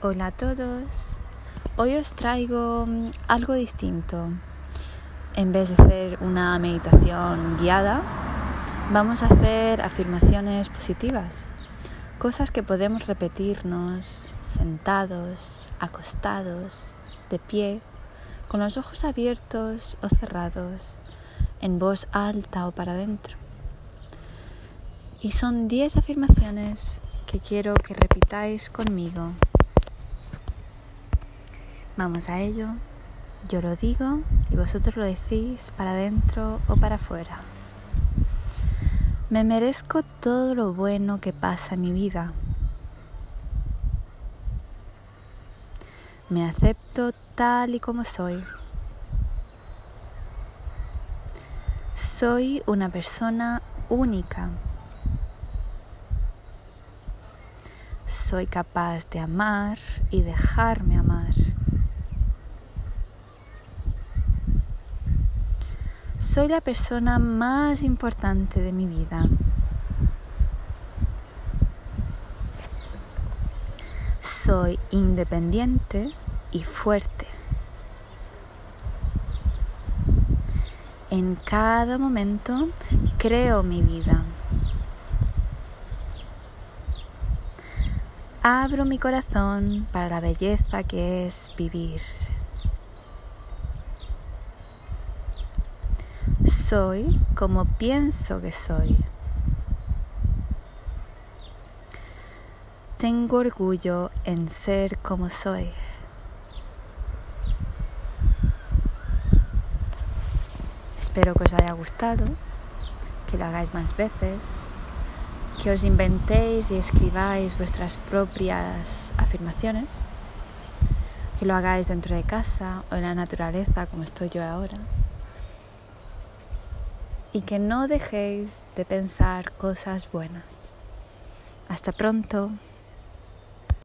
Hola a todos. Hoy os traigo mm, algo distinto. En vez de hacer una meditación guiada, vamos a hacer afirmaciones positivas. Cosas que podemos repetirnos sentados, acostados, de pie, con los ojos abiertos o cerrados, en voz alta o para adentro. Y son 10 afirmaciones que quiero que repitáis conmigo Vamos a ello. Yo lo digo y vosotros lo decís para adentro o para afuera. Me merezco todo lo bueno que pasa en mi vida. Me acepto tal y como soy. Soy una persona única. Soy capaz de amar y dejarme amar. Soy la persona más importante de mi vida. Soy independiente y fuerte. En cada momento creo mi vida. Abro mi corazón para la belleza que es vivir. Soy como pienso que soy. Tengo orgullo en ser como soy. Espero que os haya gustado, que lo hagáis más veces, que os inventéis y escribáis vuestras propias afirmaciones, que lo hagáis dentro de casa o en la naturaleza como estoy yo ahora y que no dejéis de pensar cosas buenas. Hasta pronto.